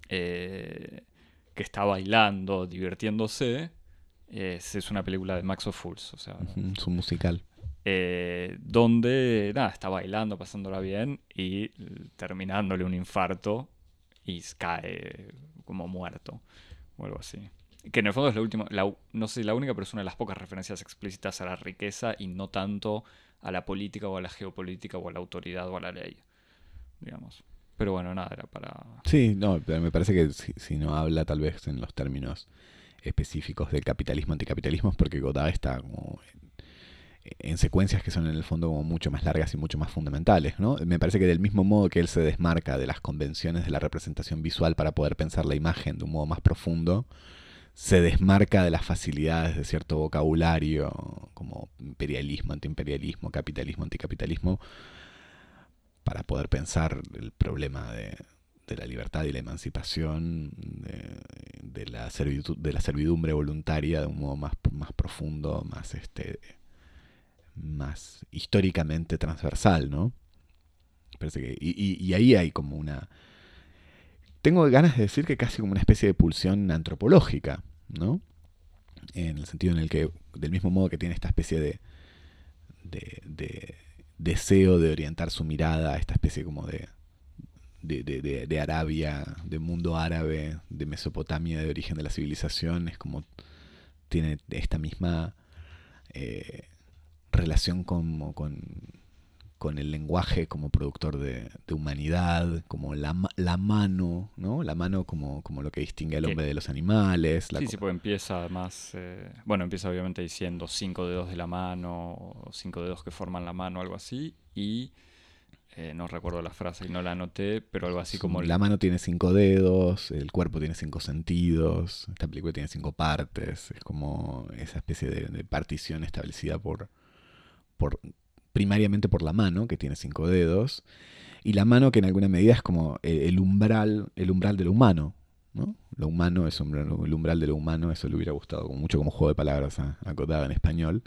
Eh, que está bailando, divirtiéndose. Es, una película de Max of Fools, o sea. es un musical. Eh, donde, nada, está bailando, pasándola bien y terminándole un infarto y cae como muerto o algo así. Que en el fondo es la última, no sé la única, pero es una de las pocas referencias explícitas a la riqueza y no tanto a la política o a la geopolítica o a la autoridad o a la ley, digamos. Pero bueno, nada, era para... Sí, no, pero me parece que si, no habla tal vez en los términos específicos del capitalismo, anticapitalismo, es porque Godard está como en secuencias que son en el fondo como mucho más largas y mucho más fundamentales, ¿no? Me parece que del mismo modo que él se desmarca de las convenciones de la representación visual para poder pensar la imagen de un modo más profundo, se desmarca de las facilidades de cierto vocabulario como imperialismo, antiimperialismo, capitalismo, anticapitalismo, para poder pensar el problema de, la libertad y la emancipación, de, la, de la servidumbre voluntaria de un modo más, más profundo, más este más históricamente transversal, ¿no? Parece que, y, ahí hay como una... Tengo ganas de decir que casi como una especie de pulsión antropológica, ¿no? En el sentido en el que, del mismo modo que tiene esta especie de, de, deseo de orientar su mirada a esta especie como de, de, de, Arabia, de mundo árabe, de Mesopotamia, de origen de la civilización, es como tiene esta misma eh, relación con, el lenguaje como productor de, humanidad, como la, la, mano, ¿no? La mano como, como lo que distingue al hombre de los animales. sí, sí, pues empieza más, eh, bueno, empieza obviamente diciendo cinco dedos de la mano, cinco dedos que forman la mano, algo así, y eh, no recuerdo la frase y no la anoté, pero algo así como... La mano tiene cinco dedos, el cuerpo tiene cinco sentidos, esta película tiene cinco partes, es como esa especie de partición establecida por por, primariamente por la mano, que tiene cinco dedos, y la mano que en alguna medida es como el umbral, el umbral de lo humano. ¿no? Lo humano es el umbral de lo humano, eso le hubiera gustado mucho como juego de palabras acotado en español.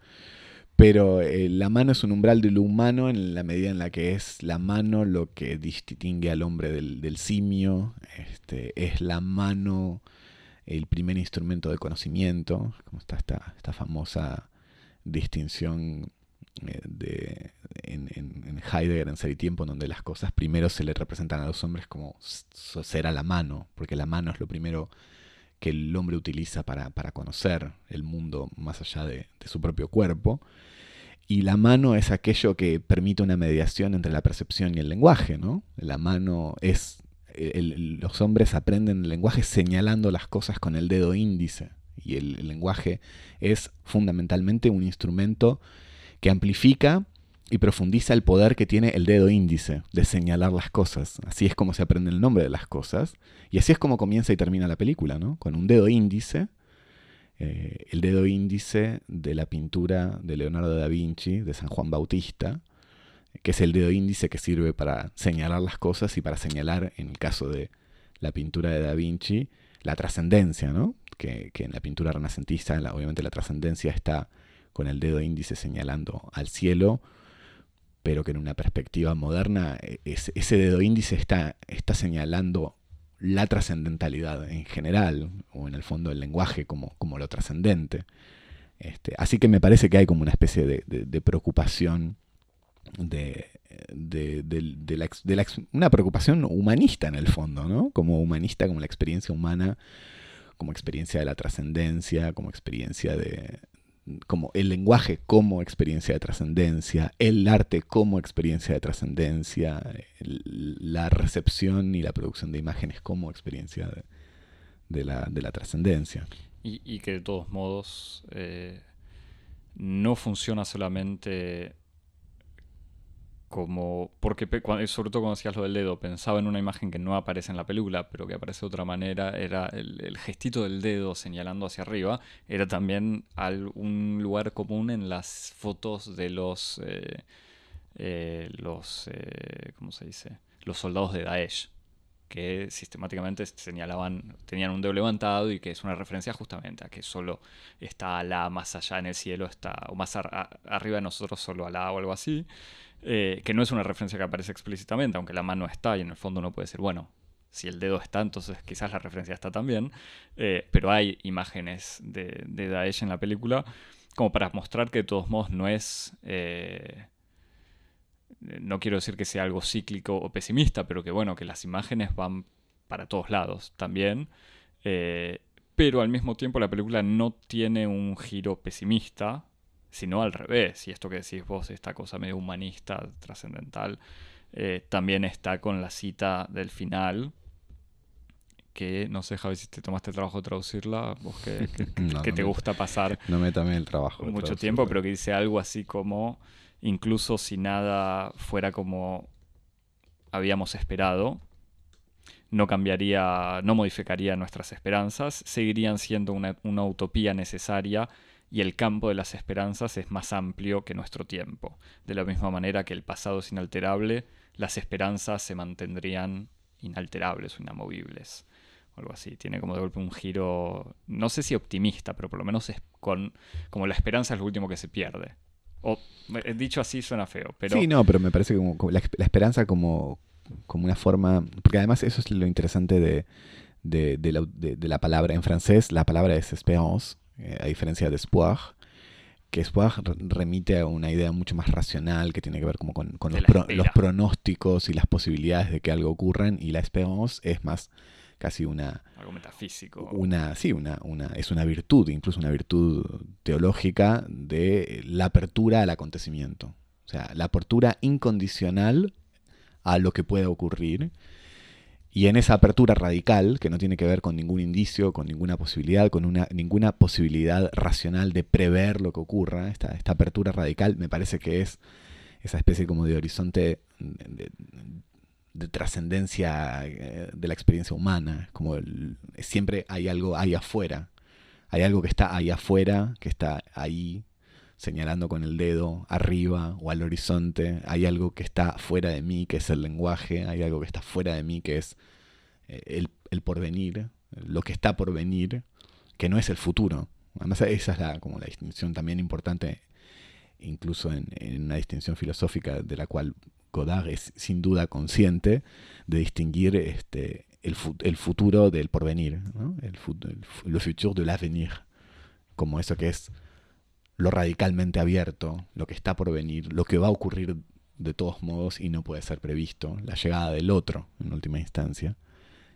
Pero eh, la mano es un umbral de lo humano en la medida en la que es la mano lo que distingue al hombre del, simio. Este, es la mano el primer instrumento de conocimiento, como está esta, esta famosa distinción de, en, en, Heidegger, en Ser y Tiempo, donde las cosas primero se le representan a los hombres como ser a la mano, porque la mano es lo primero que el hombre utiliza para, conocer el mundo más allá de, su propio cuerpo. Y la mano es aquello que permite una mediación entre la percepción y el lenguaje, ¿no? La mano es... los hombres aprenden el lenguaje señalando las cosas con el dedo índice. Y el lenguaje es fundamentalmente un instrumento que amplifica y profundiza el poder que tiene el dedo índice de señalar las cosas. Así es como se aprende el nombre de las cosas. Y así es como comienza y termina la película, ¿no? Con un dedo índice, eh, el dedo índice de la pintura de Leonardo da Vinci, de San Juan Bautista, que es el dedo índice que sirve para señalar las cosas y para señalar, en el caso de la pintura de da Vinci, la trascendencia, ¿no? Que, en la pintura renacentista, obviamente la trascendencia está con el dedo índice señalando al cielo, pero que en una perspectiva moderna e, ese dedo índice está, está señalando la trascendentalidad en general, o en el fondo el lenguaje como, como lo trascendente. Este, así que me parece que hay como una especie de, preocupación, de, una preocupación humanista en el fondo, ¿no? Como humanista, como la experiencia humana, como experiencia de la trascendencia, como experiencia de, como el lenguaje como experiencia de trascendencia, el arte como experiencia de trascendencia, la recepción y la producción de imágenes como experiencia de, la, trascendencia. Y, que de todos modos eh, no funciona solamente como porque sobre todo cuando decías lo del dedo pensaba en una imagen que no aparece en la película pero que aparece de otra manera era el, gestito del dedo señalando hacia arriba era también un lugar común en las fotos de los eh, eh, los eh, cómo se dice los soldados de Daesh que sistemáticamente señalaban, tenían un dedo levantado y que es una referencia justamente a que solo está Alá más allá en el cielo, está, o más arriba de nosotros solo Alá o algo así. Eh, que no es una referencia que aparece explícitamente, aunque la mano está y en el fondo uno puede decir, bueno, si el dedo está, entonces quizás la referencia está también, eh, pero hay imágenes de, de, Daesh en la película como para mostrar que de todos modos no es... Eh, no quiero decir que sea algo cíclico o pesimista, pero que bueno, que las imágenes van para todos lados también, pero al mismo tiempo la película no tiene un giro pesimista, sino al revés. Y esto que decís vos, esta cosa medio humanista, trascendental, eh, también está con la cita del final, que no sé, Javi, si te tomaste el trabajo de traducirla, vos que, que, (laughs) te gusta pasar (laughs) no me tomé el trabajo mucho tiempo, pero que dice algo así como, incluso si nada fuera como habíamos esperado, no cambiaría, no modificaría nuestras esperanzas, seguirían siendo una, utopía necesaria y el campo de las esperanzas es más amplio que nuestro tiempo. De la misma manera que el pasado es inalterable, las esperanzas se mantendrían inalterables o inamovibles. algo así. Tiene como de golpe un giro, no sé si optimista, pero por lo menos es con, como la esperanza es lo último que se pierde. O, eh, dicho así suena feo, pero... Sí, no, pero me parece como, la, la esperanza como, como una forma, porque además eso es lo interesante de, de, la, palabra en francés, la palabra es espérance, eh, a diferencia de espoir, que espoir remite a una idea mucho más racional que tiene que ver como con, los, pronósticos y las posibilidades de que algo ocurran, y la espérance es más casi una... Algo metafísico. Una, sí, una, una, es una virtud, incluso una virtud teológica de la apertura al acontecimiento. O sea, la apertura incondicional a lo que pueda ocurrir. Y en esa apertura radical, que no tiene que ver con ningún indicio, con ninguna posibilidad, con una, ninguna posibilidad racional de prever lo que ocurra, esta, esta apertura radical me parece que es esa especie como de horizonte de, trascendencia eh, de la experiencia humana. Como siempre hay algo ahí afuera, hay algo que está ahí afuera, que está ahí señalando con el dedo arriba o al horizonte. Hay algo que está fuera de mí, que es el lenguaje. Hay algo que está fuera de mí, que es eh, el, porvenir, lo que está por venir, que no es el futuro. Además, esa es la, como la distinción también importante, incluso en, una distinción filosófica de la cual Godard es sin duda consciente de distinguir este, el, futuro del porvenir, el, el, le futur de l'avenir, como eso que es lo radicalmente abierto, lo que está por venir, lo que va a ocurrir de todos modos y no puede ser previsto, la llegada del otro en última instancia,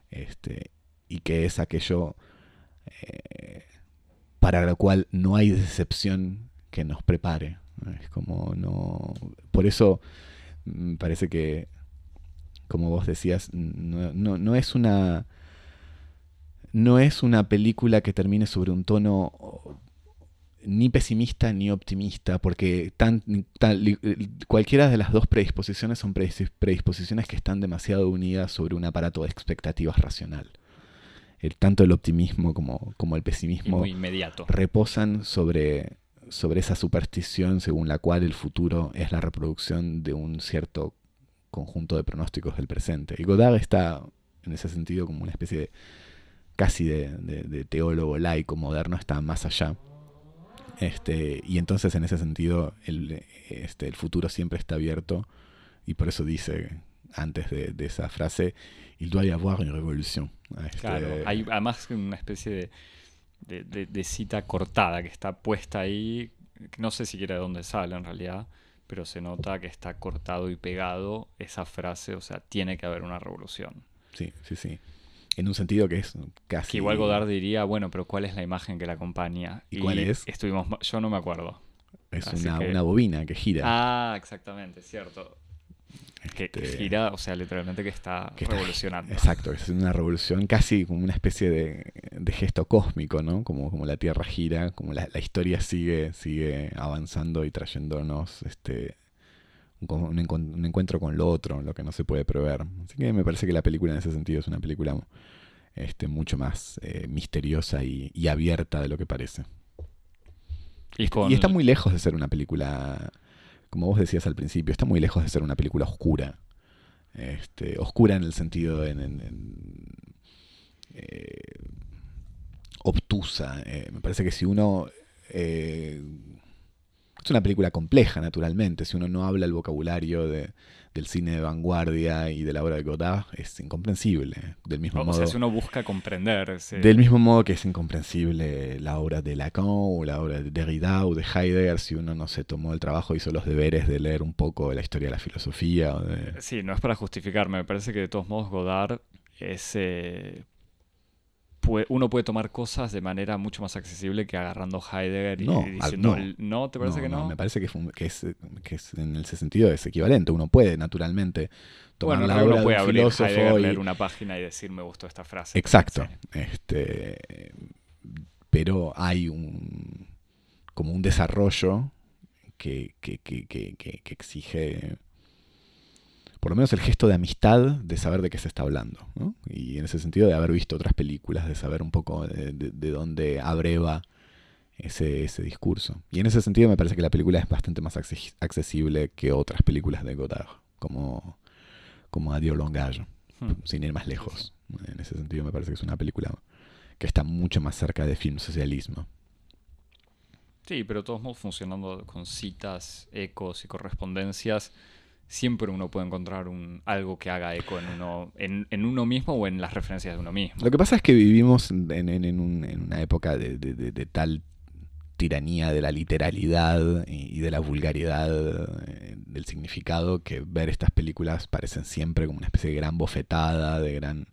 este, y que es aquello eh, para lo cual no hay decepción que nos prepare. Es como no. Por eso parece que, como vos decías, no, no, no es una. No es una película que termine sobre un tono ni pesimista ni optimista, porque tan, cualquiera de las dos predisposiciones son predisposiciones que están demasiado unidas sobre un aparato de expectativas racional. El, tanto el optimismo como, como el pesimismo inmediato. reposan sobre, sobre esa superstición según la cual el futuro es la reproducción de un cierto conjunto de pronósticos del presente. Y Godard está en ese sentido como una especie de casi de, de teólogo laico moderno, está más allá este, y entonces en ese sentido el, este, el futuro siempre está abierto y por eso dice antes de, esa frase, il doit y avoir une révolution. Este, claro, hay además una especie de, de, cita cortada que está puesta ahí, no sé siquiera de dónde sale en realidad, pero se nota que está cortado y pegado esa frase, o sea, tiene que haber una revolución. Sí, sí, sí en un sentido que es casi... Que igual Godard diría, bueno, pero ¿cuál es la imagen que la acompaña? ¿Y, cuál es? Estuvimos, yo no me acuerdo. Es una, bobina que gira. Ah, exactamente, cierto. Que, este, gira, o sea, literalmente que está revolucionando. exacto, es una revolución casi como una especie de, gesto cósmico, ¿no? Como, como la Tierra gira, como la, la, historia sigue, sigue avanzando y trayéndonos este, un, encuentro con lo otro, lo que no se puede prever. Así que me parece que la película en ese sentido es una película este, mucho más eh, misteriosa y, abierta de lo que parece. Y, está muy lejos de ser una película, como vos decías al principio, está muy lejos de ser una película oscura. Este, oscura en el sentido en, eh, obtusa. Eh, me parece que si uno es una película compleja, naturalmente. Si uno no habla el vocabulario de, del cine de vanguardia y de la obra de Godard, es incomprensible. Del mismo modo. si uno busca comprender. Del mismo modo que es incomprensible la obra de Lacan o la obra de Derrida o de Heidegger, si uno no se tomó el trabajo, hizo los deberes de leer un poco la historia de la filosofía. Sí, no es para justificarme. Me parece que de todos modos Godard es. Eh, uno puede tomar cosas de manera mucho más accesible que agarrando Heidegger y No, diciendo, al- no. ¿te parece que no? Me parece que, es, un- que es, que es en ese sentido es equivalente. Uno puede naturalmente tomar bueno, la obra uno puede de un abrir Heidegger, y- leer una página y decir, me gustó esta frase. Exacto. Este, pero hay un como un desarrollo que, que, que- que exige por lo menos el gesto de amistad de saber de qué se está hablando. ¿no? Y en ese sentido de haber visto otras películas, de saber un poco de, de- de dónde abreva ese, ese discurso. Y en ese sentido me parece que la película es bastante más acces- accesible que otras películas de Godard, como, como Adiós Hmm. sin ir más lejos. En ese sentido me parece que es una película que está mucho más cerca de film socialismo. Sí, pero de todos modos funcionando con citas, ecos y correspondencias, siempre uno puede encontrar un, algo que haga eco en uno, en, en uno mismo o en las referencias de uno mismo. Lo que pasa es que vivimos en, en- en un- en una época de, de- de- tal tiranía de la literalidad y, y de la vulgaridad eh, del significado que ver estas películas parecen siempre como una especie de gran bofetada, de gran,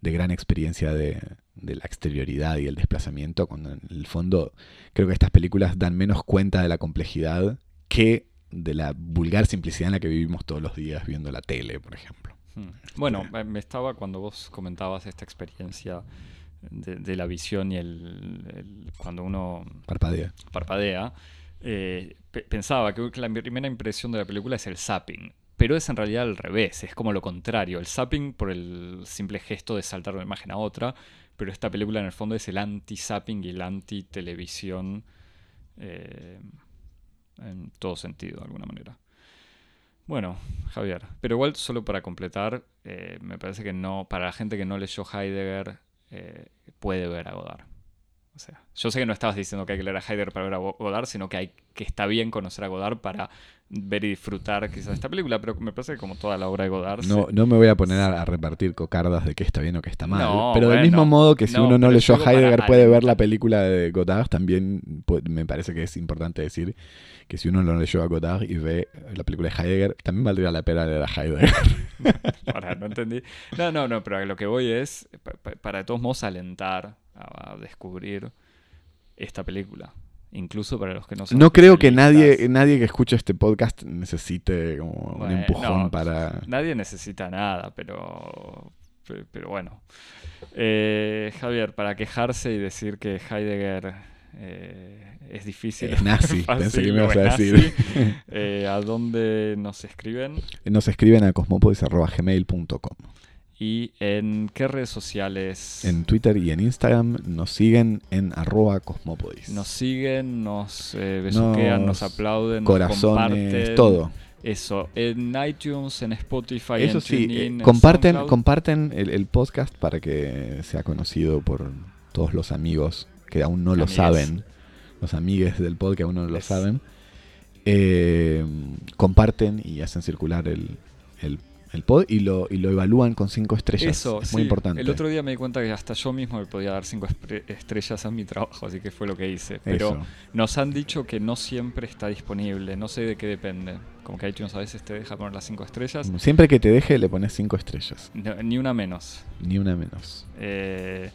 de gran experiencia de, de la exterioridad y el desplazamiento, cuando en el fondo creo que estas películas dan menos cuenta de la complejidad que de la vulgar simplicidad en la que vivimos todos los días viendo la tele, por ejemplo. Hmm. Bueno, me estaba cuando vos comentabas esta experiencia de, de la visión y el, el- cuando uno Parpadea. parpadea, eh, pe- pensaba que la primera impresión de la película es el zapping. Pero es en realidad al revés, es como lo contrario. El zapping por el simple gesto de saltar de una imagen a otra, pero esta película en el fondo es el anti-zapping y el anti-televisión eh, en todo sentido, de alguna manera. Bueno, Javier, pero igual solo para completar, eh, me parece que no, para la gente que no leyó Heidegger, eh, puede ver a Godard. O sea, yo sé que no estabas diciendo que hay que leer a Heidegger para ver a Go- Godard, sino que, hay, que está bien conocer a Godard para ver y disfrutar quizás esta película, pero me parece que como toda la obra de Godard... No, se- no me voy a poner a, a repartir cocardas de qué está bien o qué está mal. No, pero del bueno. mismo modo que si No, uno no leyó Heidegger puede ver la película de Godard, también pu- me parece que es importante decir que si uno no leyó a Godard y ve la película de Heidegger, también valdría la pena leer a Heidegger. (laughs) Para, no entendí. No, no, no, pero a lo que voy es pa- pa- para de todos modos alentar a, a descubrir esta película. Incluso para los que no son No creo que nadie, nadie que escuche este podcast necesite como un empujón no, para... Nadie necesita nada, pero. pe- Pero bueno. Eh, Javier, para quejarse y decir que Heidegger eh, es difícil. Es nazi, (laughs) fácil pensé que me ibas a decir. (laughs) eh, ¿A dónde nos escriben? Nos escriben a cosmopodis.gmail.com ¿Y en qué redes sociales En Twitter y en Instagram nos siguen en arroba cosmopodis. nos siguen, nos eh, besuquean, nos, Nos- aplauden, nos corazones, comparten? todo. Eso, en iTunes, en Spotify, Eso en sí, TuneIn, eh, en comparten, comparten el, el podcast para que sea conocido por todos los amigos que aún no lo saben. Los amigues del podcast que aún no lo Es- saben. Eh, comparten y hacen circular el, el, el pod y lo, y lo evalúan con cinco estrellas. Eso, es muy importante. El otro día me di cuenta que hasta yo mismo le podía dar cinco estrellas a mi trabajo, así que fue lo que hice. Pero Eso. nos han dicho que no siempre está disponible, no sé de qué depende. Como que iTunes a veces te deja poner las cinco estrellas, Siempre que te deje le pones cinco estrellas. No- ni una menos. Ni una menos. Eh,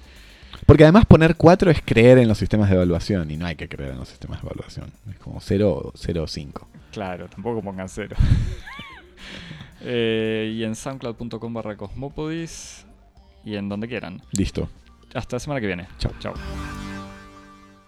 Porque además poner 4 es creer en los sistemas de evaluación y no hay que creer en los sistemas de evaluación. Es como 0 o 5. claro, tampoco pongan cero. (laughs) Eh, y en soundcloud.com barra cosmopodis y en donde quieran. Listo. Hasta la semana que viene. Chao. Chao.